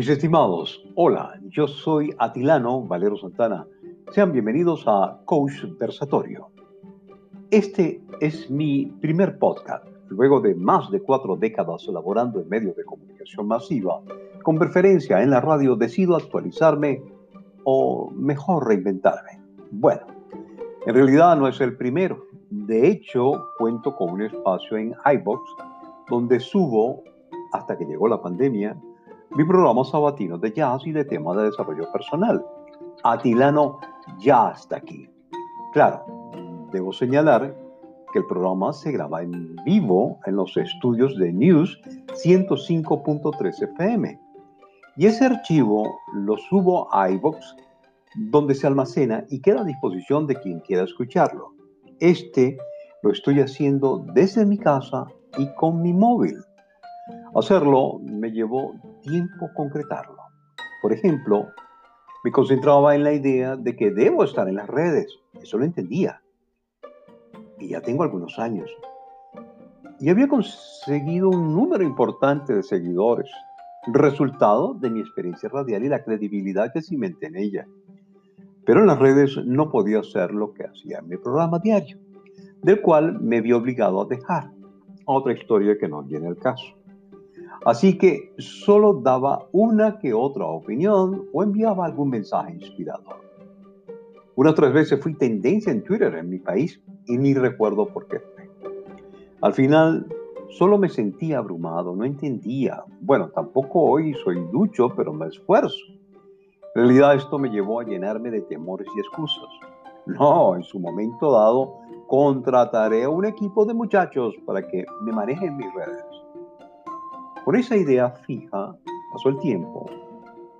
Mis estimados, hola, yo soy Atilano Valero Santana. Sean bienvenidos a Coach Versatorio. Este es mi primer podcast, luego de más de cuatro décadas laborando en medios de comunicación masiva. Con preferencia en la radio decido actualizarme o mejor reinventarme. Bueno, en realidad no es el primero. De hecho, cuento con un espacio en iBox donde subo, hasta que llegó la pandemia, mi programa sabatino de jazz y de temas de desarrollo personal. Atilano ya está aquí. Claro, debo señalar que el programa se graba en vivo en los estudios de News 105.3 FM. Y ese archivo lo subo a iBox, donde se almacena y queda a disposición de quien quiera escucharlo. Este lo estoy haciendo desde mi casa y con mi móvil. Hacerlo me llevó tiempo concretarlo. Por ejemplo, me concentraba en la idea de que debo estar en las redes. Eso lo entendía. Y ya tengo algunos años. Y había conseguido un número importante de seguidores, resultado de mi experiencia radial y la credibilidad que cimenté en ella. Pero en las redes no podía hacer lo que hacía en mi programa diario, del cual me vi obligado a dejar. Otra historia que no viene al caso. Así que solo daba una que otra opinión o enviaba algún mensaje inspirador. Unas tres veces fui tendencia en Twitter en mi país y ni recuerdo por qué Al final solo me sentía abrumado, no entendía. Bueno, tampoco hoy soy ducho, pero me esfuerzo. En realidad esto me llevó a llenarme de temores y excusas. No, en su momento dado contrataré a un equipo de muchachos para que me manejen mis redes. Por esa idea fija pasó el tiempo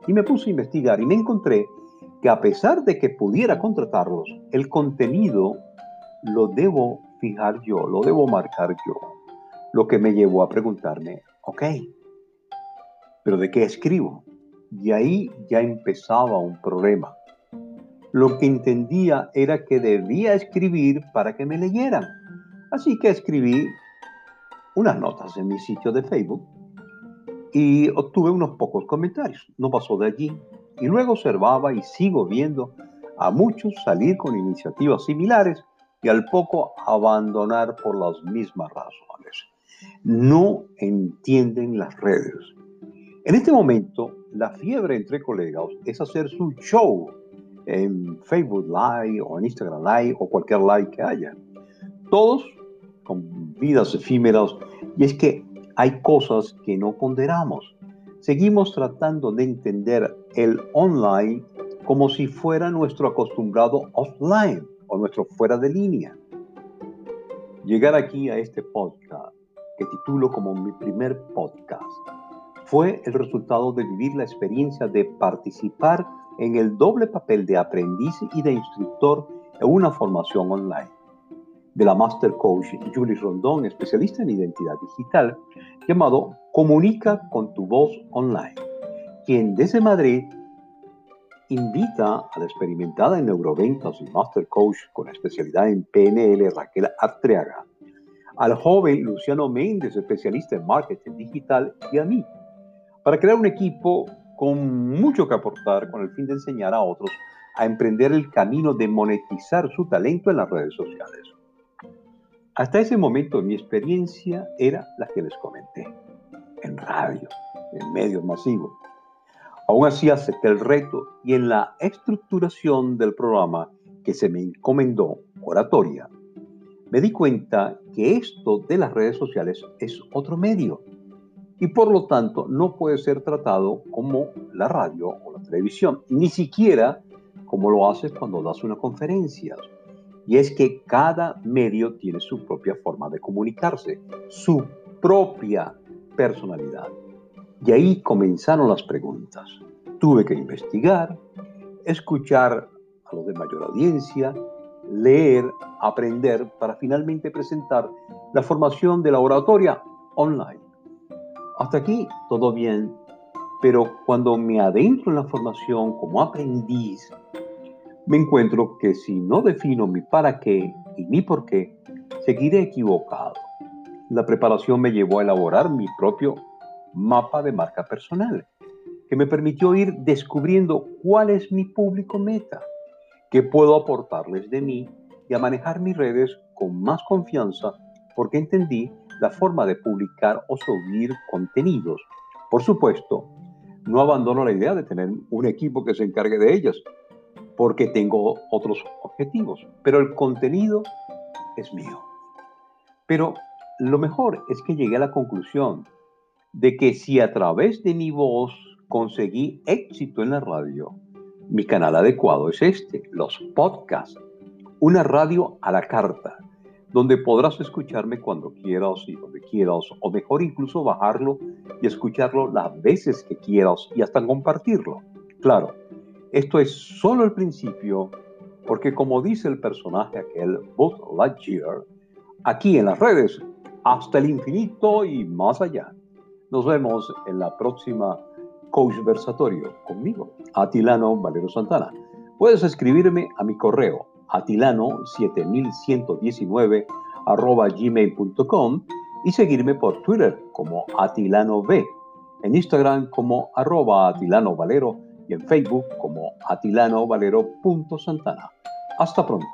y me puse a investigar y me encontré que a pesar de que pudiera contratarlos, el contenido lo debo fijar yo, lo debo marcar yo. Lo que me llevó a preguntarme, ok, pero ¿de qué escribo? Y ahí ya empezaba un problema. Lo que entendía era que debía escribir para que me leyeran. Así que escribí unas notas en mi sitio de Facebook y obtuve unos pocos comentarios. No pasó de allí. Y luego observaba y sigo viendo a muchos salir con iniciativas similares y al poco abandonar por las mismas razones. No entienden las redes. En este momento, la fiebre entre colegas es hacer su show en Facebook Live o en Instagram Live o cualquier live que haya. Todos con vidas efímeras. Y es que hay cosas que no ponderamos. Seguimos tratando de entender el online como si fuera nuestro acostumbrado offline o nuestro fuera de línea. Llegar aquí a este podcast, que titulo como mi primer podcast, fue el resultado de vivir la experiencia de participar en el doble papel de aprendiz y de instructor en una formación online de la Master Coach Julie Rondón, especialista en identidad digital, llamado Comunica con tu voz online, quien desde Madrid invita a la experimentada en neuroventas y Master Coach con especialidad en PNL Raquel Artreaga, al joven Luciano Méndez, especialista en marketing digital, y a mí, para crear un equipo con mucho que aportar con el fin de enseñar a otros a emprender el camino de monetizar su talento en las redes sociales. Hasta ese momento mi experiencia era la que les comenté, en radio, en medios masivos. Aún así acepté el reto y en la estructuración del programa que se me encomendó, oratoria, me di cuenta que esto de las redes sociales es otro medio y por lo tanto no puede ser tratado como la radio o la televisión, ni siquiera como lo haces cuando das una conferencia y es que cada medio tiene su propia forma de comunicarse, su propia personalidad. Y ahí comenzaron las preguntas. Tuve que investigar, escuchar a los de mayor audiencia, leer, aprender para finalmente presentar la formación de la oratoria online. Hasta aquí todo bien, pero cuando me adentro en la formación como aprendiz, me encuentro que si no defino mi para qué y mi por qué, seguiré equivocado. La preparación me llevó a elaborar mi propio mapa de marca personal, que me permitió ir descubriendo cuál es mi público meta, qué puedo aportarles de mí y a manejar mis redes con más confianza porque entendí la forma de publicar o subir contenidos. Por supuesto, no abandono la idea de tener un equipo que se encargue de ellas, porque tengo otros objetivos, pero el contenido es mío. Pero lo mejor es que llegué a la conclusión de que si a través de mi voz conseguí éxito en la radio, mi canal adecuado es este, los podcasts, una radio a la carta, donde podrás escucharme cuando quieras y donde quieras, o mejor incluso bajarlo y escucharlo las veces que quieras y hasta compartirlo. Claro, esto es solo el principio, porque como dice el personaje aquel Buzz Lightyear, aquí en las redes, hasta el infinito y más allá. Nos vemos en la próxima Coach Versatorio conmigo, Atilano Valero Santana. Puedes escribirme a mi correo atilano7119 arroba gmail.com y seguirme por Twitter como Atilano B, en Instagram como arroba Atilano Valero y en Facebook como atilanovalero.santana. Hasta pronto.